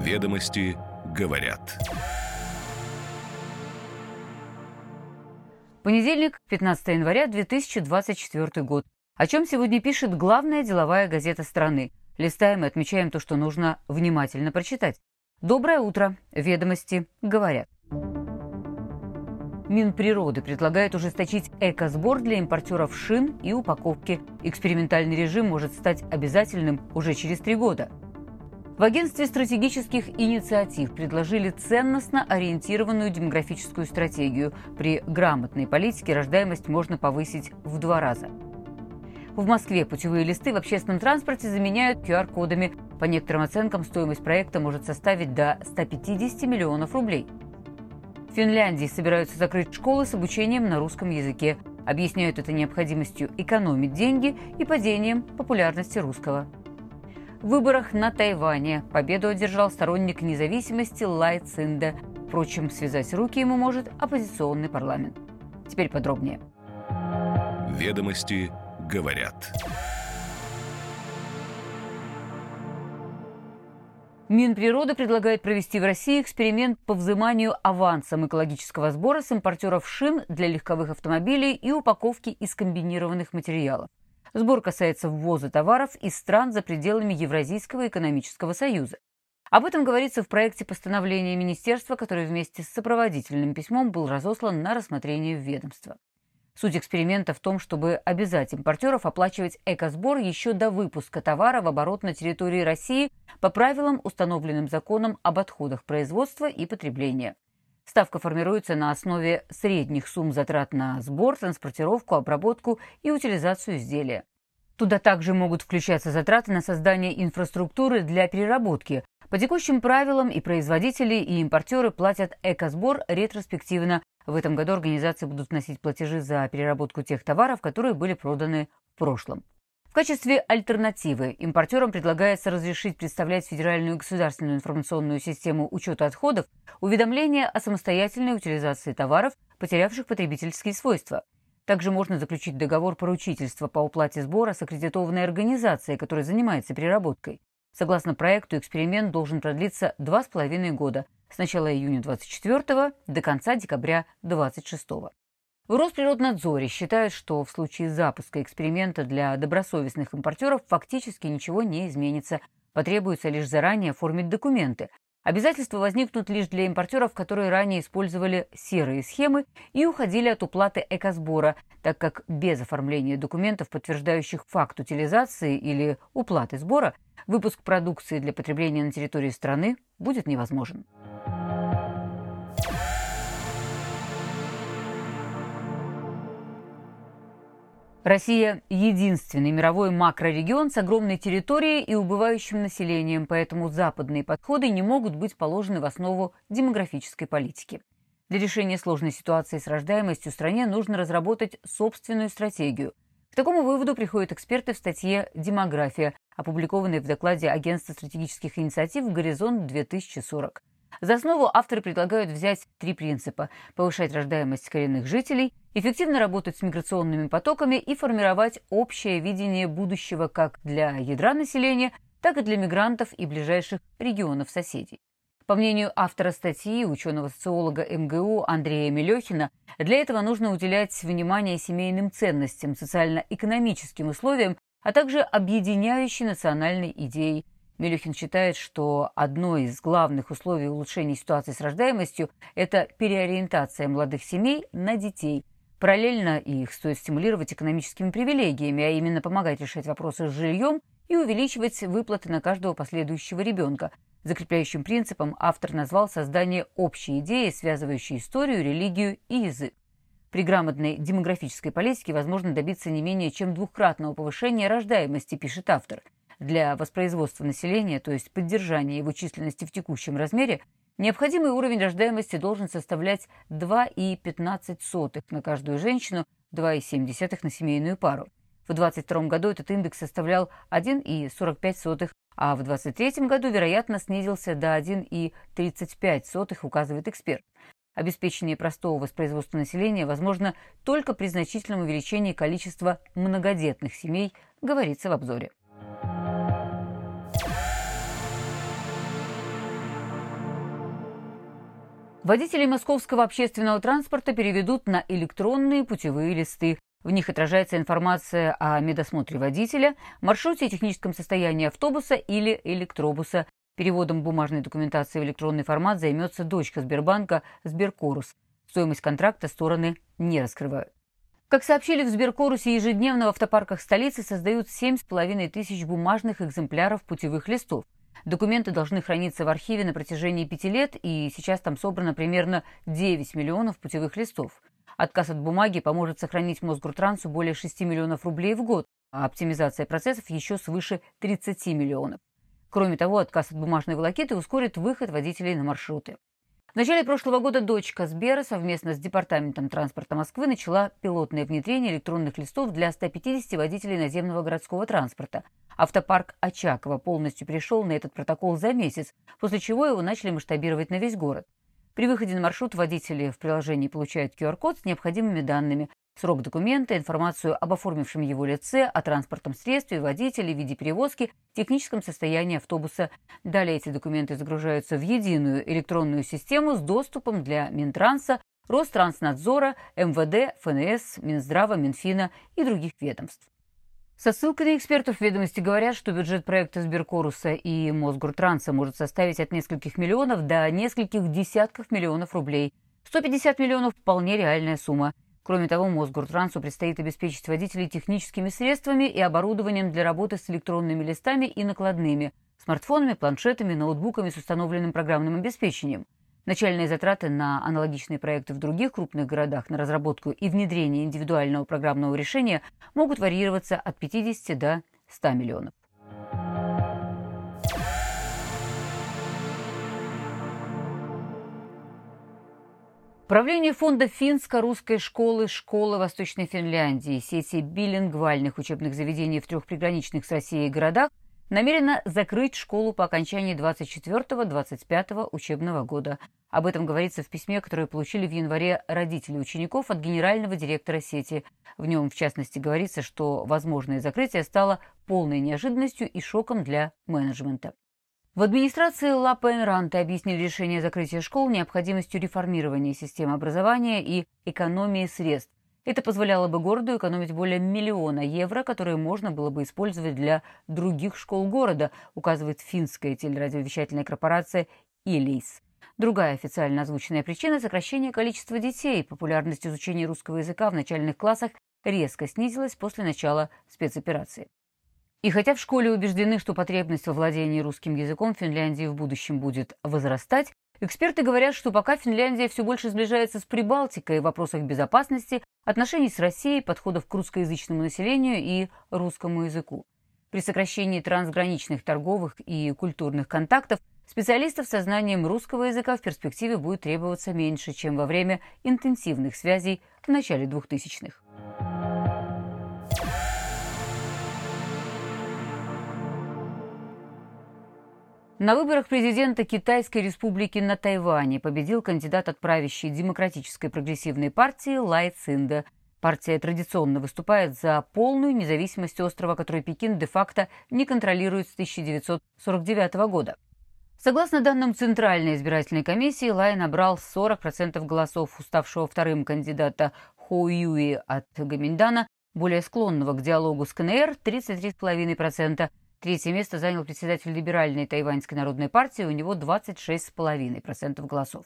Ведомости говорят. Понедельник, 15 января 2024 год. О чем сегодня пишет главная деловая газета страны. Листаем и отмечаем то, что нужно внимательно прочитать. Доброе утро. Ведомости говорят. Минприроды предлагает ужесточить экосбор для импортеров шин и упаковки. Экспериментальный режим может стать обязательным уже через три года. В Агентстве стратегических инициатив предложили ценностно ориентированную демографическую стратегию. При грамотной политике рождаемость можно повысить в два раза. В Москве путевые листы в общественном транспорте заменяют QR-кодами. По некоторым оценкам, стоимость проекта может составить до 150 миллионов рублей. В Финляндии собираются закрыть школы с обучением на русском языке. Объясняют это необходимостью экономить деньги и падением популярности русского. В выборах на Тайване победу одержал сторонник независимости Лай Цинде. Впрочем, связать руки ему может оппозиционный парламент. Теперь подробнее. Ведомости говорят. Минприроды предлагает провести в России эксперимент по взиманию авансом экологического сбора с импортеров шин для легковых автомобилей и упаковки из комбинированных материалов. Сбор касается ввоза товаров из стран за пределами Евразийского экономического союза. Об этом говорится в проекте постановления министерства, который вместе с сопроводительным письмом был разослан на рассмотрение в ведомство. Суть эксперимента в том, чтобы обязать импортеров оплачивать экосбор еще до выпуска товара в оборот на территории России по правилам, установленным законом об отходах производства и потребления. Ставка формируется на основе средних сумм затрат на сбор, транспортировку, обработку и утилизацию изделия. Туда также могут включаться затраты на создание инфраструктуры для переработки. По текущим правилам и производители, и импортеры платят экосбор ретроспективно в этом году организации будут вносить платежи за переработку тех товаров, которые были проданы в прошлом. В качестве альтернативы импортерам предлагается разрешить представлять Федеральную государственную информационную систему учета отходов уведомления о самостоятельной утилизации товаров, потерявших потребительские свойства. Также можно заключить договор поручительства по уплате сбора с аккредитованной организацией, которая занимается переработкой. Согласно проекту, эксперимент должен продлиться два с половиной года – с начала июня 24 до конца декабря 26. В Росприроднадзоре считают, что в случае запуска эксперимента для добросовестных импортеров фактически ничего не изменится. Потребуется лишь заранее оформить документы. Обязательства возникнут лишь для импортеров, которые ранее использовали серые схемы и уходили от уплаты экосбора, так как без оформления документов, подтверждающих факт утилизации или уплаты сбора, выпуск продукции для потребления на территории страны будет невозможен. Россия – единственный мировой макрорегион с огромной территорией и убывающим населением, поэтому западные подходы не могут быть положены в основу демографической политики. Для решения сложной ситуации с рождаемостью в стране нужно разработать собственную стратегию. К такому выводу приходят эксперты в статье «Демография», опубликованной в докладе Агентства стратегических инициатив «Горизонт-2040». За основу авторы предлагают взять три принципа – повышать рождаемость коренных жителей, эффективно работать с миграционными потоками и формировать общее видение будущего как для ядра населения, так и для мигрантов и ближайших регионов соседей. По мнению автора статьи, ученого-социолога МГУ Андрея Мелехина, для этого нужно уделять внимание семейным ценностям, социально-экономическим условиям, а также объединяющей национальной идеей – Мелюхин считает, что одно из главных условий улучшения ситуации с рождаемостью – это переориентация молодых семей на детей. Параллельно их стоит стимулировать экономическими привилегиями, а именно помогать решать вопросы с жильем и увеличивать выплаты на каждого последующего ребенка. Закрепляющим принципом автор назвал создание общей идеи, связывающей историю, религию и язык. При грамотной демографической политике возможно добиться не менее чем двухкратного повышения рождаемости, пишет автор – для воспроизводства населения, то есть поддержания его численности в текущем размере, необходимый уровень рождаемости должен составлять 2,15 на каждую женщину, 2,7 на семейную пару. В 2022 году этот индекс составлял 1,45, а в 2023 году, вероятно, снизился до 1,35, указывает эксперт. Обеспечение простого воспроизводства населения возможно только при значительном увеличении количества многодетных семей, говорится в обзоре. Водителей московского общественного транспорта переведут на электронные путевые листы. В них отражается информация о медосмотре водителя, маршруте и техническом состоянии автобуса или электробуса. Переводом бумажной документации в электронный формат займется дочка Сбербанка Сберкорус. Стоимость контракта стороны не раскрывают. Как сообщили в Сберкорусе, ежедневно в автопарках столицы создают 7,5 тысяч бумажных экземпляров путевых листов. Документы должны храниться в архиве на протяжении пяти лет, и сейчас там собрано примерно 9 миллионов путевых листов. Отказ от бумаги поможет сохранить Мосгортрансу более 6 миллионов рублей в год, а оптимизация процессов еще свыше 30 миллионов. Кроме того, отказ от бумажной волокиты ускорит выход водителей на маршруты. В начале прошлого года дочка Сбера совместно с Департаментом транспорта Москвы начала пилотное внедрение электронных листов для 150 водителей наземного городского транспорта. Автопарк Очакова полностью перешел на этот протокол за месяц, после чего его начали масштабировать на весь город. При выходе на маршрут водители в приложении получают QR-код с необходимыми данными, срок документа, информацию об оформившем его лице, о транспортном средстве, водителе, виде перевозки, техническом состоянии автобуса. Далее эти документы загружаются в единую электронную систему с доступом для Минтранса, Ространснадзора, МВД, ФНС, Минздрава, Минфина и других ведомств. Со ссылкой на экспертов ведомости говорят, что бюджет проекта Сберкоруса и Мосгортранса может составить от нескольких миллионов до нескольких десятков миллионов рублей. 150 миллионов – вполне реальная сумма. Кроме того, Мосгортрансу предстоит обеспечить водителей техническими средствами и оборудованием для работы с электронными листами и накладными, смартфонами, планшетами, ноутбуками с установленным программным обеспечением. Начальные затраты на аналогичные проекты в других крупных городах на разработку и внедрение индивидуального программного решения могут варьироваться от 50 до 100 миллионов. Правление фонда финско-русской школы «Школа Восточной Финляндии» сети билингвальных учебных заведений в трех приграничных с Россией городах намерена закрыть школу по окончании 24-25 учебного года. Об этом говорится в письме, которое получили в январе родители учеников от генерального директора сети. В нем, в частности, говорится, что возможное закрытие стало полной неожиданностью и шоком для менеджмента. В администрации Ла Пенранте объяснили решение закрытия школ необходимостью реформирования системы образования и экономии средств, это позволяло бы городу экономить более миллиона евро, которые можно было бы использовать для других школ города, указывает финская телерадиовещательная корпорация «Илис». Другая официально озвученная причина – сокращение количества детей. Популярность изучения русского языка в начальных классах резко снизилась после начала спецоперации. И хотя в школе убеждены, что потребность во владении русским языком Финляндии в будущем будет возрастать, Эксперты говорят, что пока Финляндия все больше сближается с Прибалтикой в вопросах безопасности, отношений с Россией, подходов к русскоязычному населению и русскому языку. При сокращении трансграничных торговых и культурных контактов специалистов со знанием русского языка в перспективе будет требоваться меньше, чем во время интенсивных связей в начале 2000-х. На выборах президента Китайской республики на Тайване победил кандидат от правящей Демократической прогрессивной партии Лай Цинда. Партия традиционно выступает за полную независимость острова, который Пекин де-факто не контролирует с 1949 года. Согласно данным Центральной избирательной комиссии, Лай набрал 40% голосов уставшего вторым кандидата Хо Юи от Гаминдана, более склонного к диалогу с КНР – 33,5%, Третье место занял председатель либеральной Тайваньской народной партии, у него 26,5% голосов.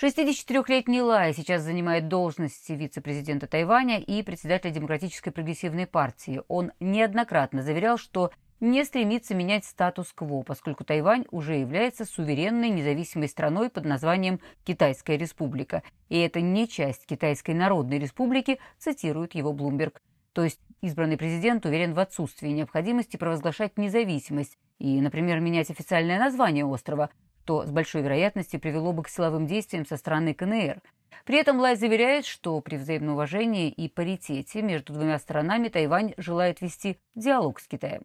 64-летний Лай сейчас занимает должность вице-президента Тайваня и председателя Демократической прогрессивной партии. Он неоднократно заверял, что не стремится менять статус-кво, поскольку Тайвань уже является суверенной независимой страной под названием Китайская республика. И это не часть Китайской народной республики, цитирует его Блумберг. То есть избранный президент уверен в отсутствии необходимости провозглашать независимость и, например, менять официальное название острова, что с большой вероятностью привело бы к силовым действиям со стороны КНР. При этом Лай заверяет, что при взаимном уважении и паритете между двумя сторонами Тайвань желает вести диалог с Китаем.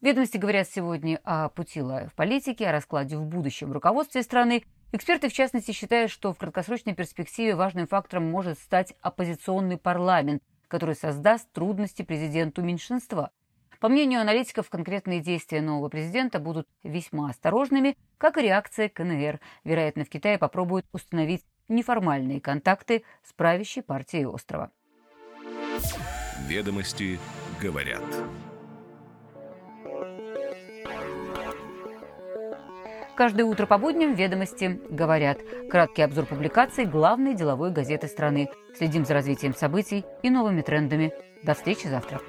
Ведомости говорят сегодня о пути Лая в политике, о раскладе в будущем руководстве страны. Эксперты, в частности, считают, что в краткосрочной перспективе важным фактором может стать оппозиционный парламент, который создаст трудности президенту меньшинства. По мнению аналитиков, конкретные действия нового президента будут весьма осторожными, как и реакция КНР. Вероятно, в Китае попробуют установить неформальные контакты с правящей партией острова. Ведомости говорят. Каждое утро по будням «Ведомости» говорят. Краткий обзор публикаций главной деловой газеты страны. Следим за развитием событий и новыми трендами. До встречи завтра.